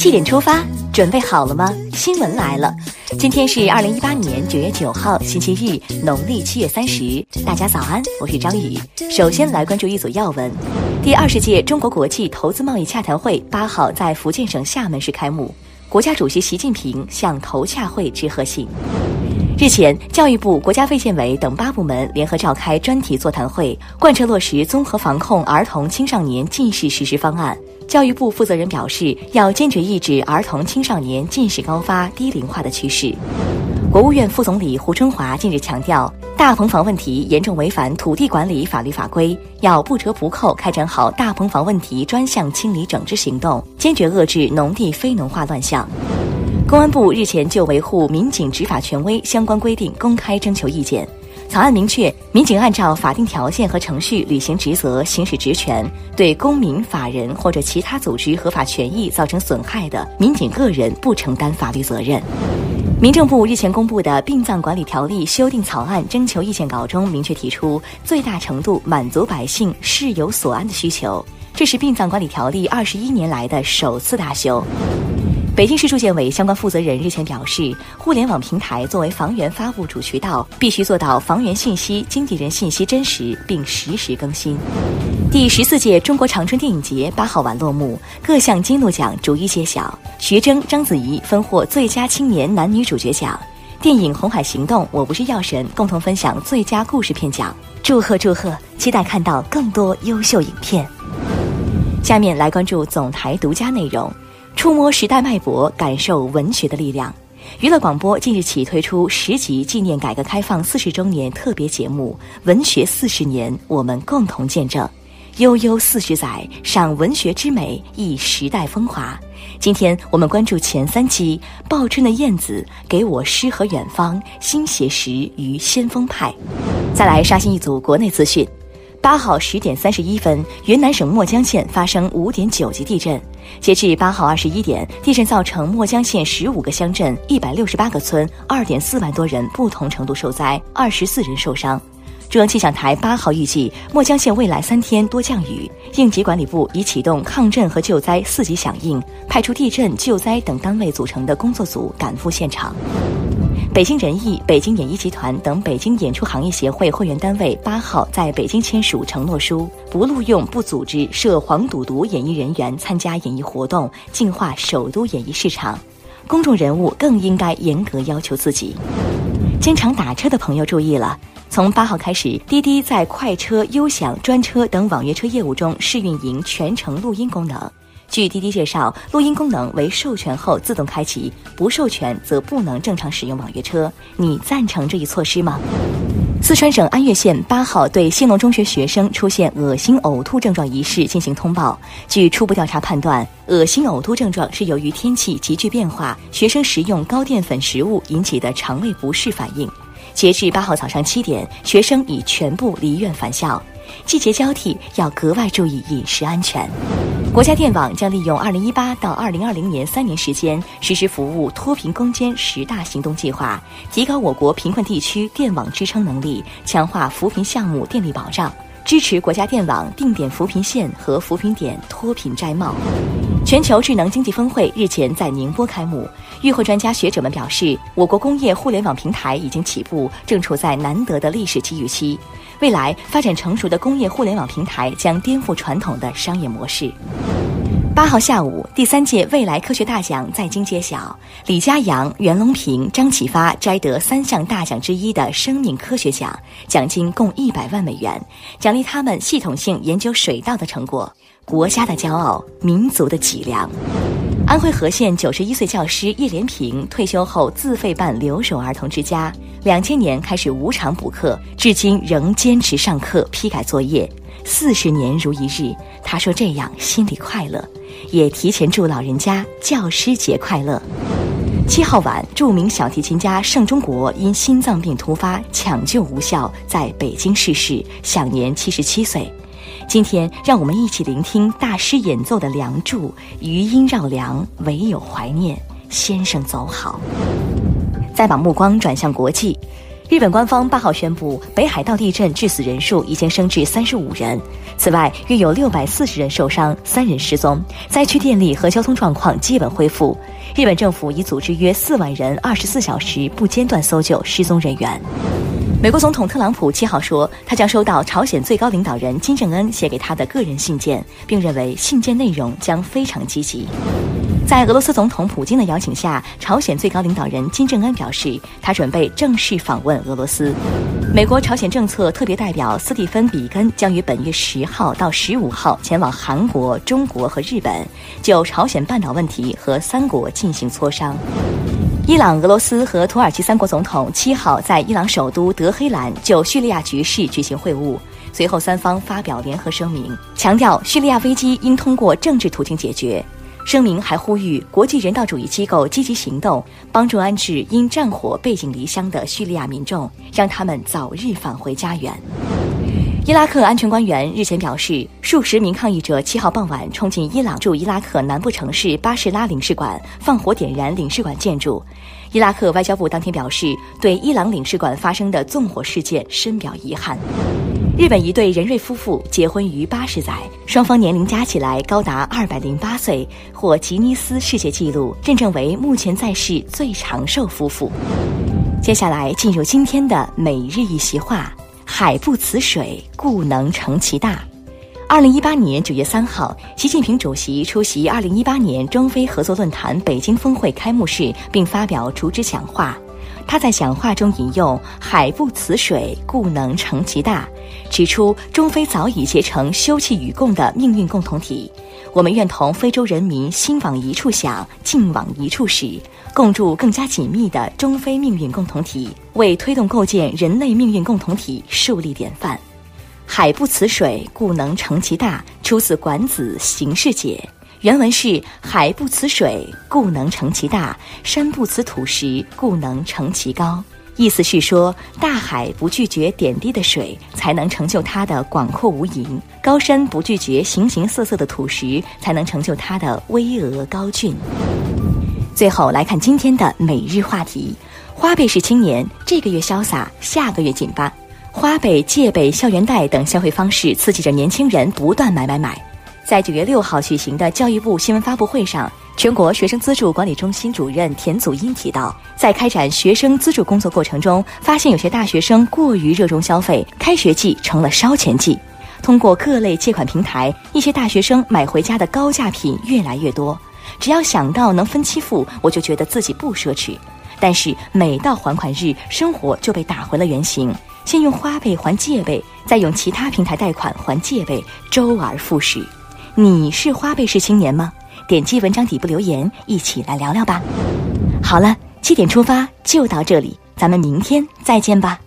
七点出发，准备好了吗？新闻来了，今天是二零一八年九月九号，星期日，农历七月三十。大家早安，我是张宇。首先来关注一组要闻：第二十届中国国际投资贸易洽谈会八号在福建省厦门市开幕，国家主席习近平向投洽会致贺信。日前，教育部、国家卫健委等八部门联合召开专题座谈会，贯彻落实综合防控儿童青少年近视实施方案。教育部负责人表示，要坚决抑制儿童青少年近视高发、低龄化的趋势。国务院副总理胡春华近日强调，大棚房问题严重违反土地管理法律法规，要不折不扣开展好大棚房问题专项清理整治行动，坚决遏制农地非农化乱象。公安部日前就维护民警执法权威相关规定公开征求意见。草案明确，民警按照法定条件和程序履行职责、行使职权，对公民、法人或者其他组织合法权益造成损害的，民警个人不承担法律责任。民政部日前公布的《殡葬管理条例》修订草案征求意见稿中明确提出，最大程度满足百姓事有所安的需求，这是殡葬管理条例二十一年来的首次大修。北京市住建委相关负责人日前表示，互联网平台作为房源发布主渠道，必须做到房源信息、经纪人信息真实并实时更新。第十四届中国长春电影节八号晚落幕，各项金鹿奖逐一揭晓，徐峥、章子怡分获最佳青年男女主角奖，电影《红海行动》我不是药神共同分享最佳故事片奖。祝贺祝贺，期待看到更多优秀影片。下面来关注总台独家内容。触摸时代脉搏，感受文学的力量。娱乐广播近日起推出十集纪念改革开放四十周年特别节目《文学四十年，我们共同见证》。悠悠四十载，赏文学之美，忆时代风华。今天我们关注前三期：报春的燕子给我诗和远方，新写实与先锋派。再来刷新一组国内资讯。八号十点三十一分，云南省墨江县发生五点九级地震。截至八号二十一点，地震造成墨江县十五个乡镇、一百六十八个村、二点四万多人不同程度受灾，二十四人受伤。中央气象台八号预计，墨江县未来三天多降雨。应急管理部已启动抗震和救灾四级响应，派出地震、救灾等单位组成的工作组赶赴现场。北京人艺、北京演艺集团等北京演出行业协会会员单位八号在北京签署承诺书，不录用、不组织涉黄赌毒演艺人员参加演艺活动，净化首都演艺市场。公众人物更应该严格要求自己。经常打车的朋友注意了，从八号开始，滴滴在快车、优享专车等网约车业务中试运营全程录音功能。据滴滴介绍，录音功能为授权后自动开启，不授权则不能正常使用网约车。你赞成这一措施吗？四川省安岳县八号对兴隆中学学生出现恶心呕吐症状一事进行通报。据初步调查判断，恶心呕吐症状是由于天气急剧变化，学生食用高淀粉食物引起的肠胃不适反应。截至八号早上七点，学生已全部离院返校。季节交替，要格外注意饮食安全。国家电网将利用二零一八到二零二零年三年时间，实施服务脱贫攻坚十大行动计划，提高我国贫困地区电网支撑能力，强化扶贫项目电力保障，支持国家电网定点扶贫线和扶贫点脱贫摘帽。全球智能经济峰会日前在宁波开幕，与会专家学者们表示，我国工业互联网平台已经起步，正处在难得的历史机遇期。未来发展成熟的工业互联网平台将颠覆传统的商业模式。八号下午，第三届未来科学大奖在京揭晓，李家阳、袁隆平、张启发摘得三项大奖之一的生命科学奖，奖金共一百万美元，奖励他们系统性研究水稻的成果，国家的骄傲，民族的脊梁。安徽和县九十一岁教师叶连平退休后自费办留守儿童之家，两千年开始无偿补课，至今仍坚持上课批改作业，四十年如一日。他说这样心里快乐，也提前祝老人家教师节快乐。七号晚，著名小提琴家盛中国因心脏病突发抢救无效，在北京逝世，享年七十七岁。今天，让我们一起聆听大师演奏的《梁祝》，余音绕梁，唯有怀念先生走好。再把目光转向国际，日本官方八号宣布，北海道地震致死人数已经升至三十五人。此外，约有六百四十人受伤，三人失踪。灾区电力和交通状况基本恢复。日本政府已组织约四万人，二十四小时不间断搜救失踪人员。美国总统特朗普七号说，他将收到朝鲜最高领导人金正恩写给他的个人信件，并认为信件内容将非常积极。在俄罗斯总统普京的邀请下，朝鲜最高领导人金正恩表示，他准备正式访问俄罗斯。美国朝鲜政策特别代表斯蒂芬·比根将于本月十号到十五号前往韩国、中国和日本，就朝鲜半岛问题和三国进行磋商。伊朗、俄罗斯和土耳其三国总统七号在伊朗首都德黑兰就叙利亚局势举行会晤，随后三方发表联合声明，强调叙利亚危机应通过政治途径解决。声明还呼吁国际人道主义机构积极行动，帮助安置因战火背井离乡的叙利亚民众，让他们早日返回家园。伊拉克安全官员日前表示，数十名抗议者七号傍晚冲进伊朗驻伊拉克南部城市巴士拉领事馆，放火点燃领事馆建筑。伊拉克外交部当天表示，对伊朗领事馆发生的纵火事件深表遗憾。日本一对仁瑞夫妇结婚逾八十载，双方年龄加起来高达二百零八岁，获吉尼斯世界纪录认证为目前在世最长寿夫妇。接下来进入今天的每日一席话：海不辞水，故能成其大。二零一八年九月三号，习近平主席出席二零一八年中非合作论坛北京峰会开幕式，并发表主旨讲话。他在讲话中引用“海不辞水，故能成其大”，指出中非早已结成休戚与共的命运共同体。我们愿同非洲人民心往一处想，劲往一处使，共筑更加紧密的中非命运共同体，为推动构建人类命运共同体树立典范。“海不辞水，故能成其大”出自《管子·形事解》。原文是：海不辞水，故能成其大；山不辞土石，故能成其高。意思是说，大海不拒绝点滴的水，才能成就它的广阔无垠；高山不拒绝形形色色的土石，才能成就它的巍峨高峻。最后来看今天的每日话题：花呗式青年，这个月潇洒，下个月紧巴。花呗、借呗、校园贷等消费方式，刺激着年轻人不断买买买。在九月六号举行的教育部新闻发布会上，全国学生资助管理中心主任田祖英提到，在开展学生资助工作过程中，发现有些大学生过于热衷消费，开学季成了烧钱季。通过各类借款平台，一些大学生买回家的高价品越来越多。只要想到能分期付，我就觉得自己不奢侈。但是每到还款日，生活就被打回了原形，先用花呗还借呗，再用其他平台贷款还借呗，周而复始。你是花呗式青年吗？点击文章底部留言，一起来聊聊吧。好了，七点出发就到这里，咱们明天再见吧。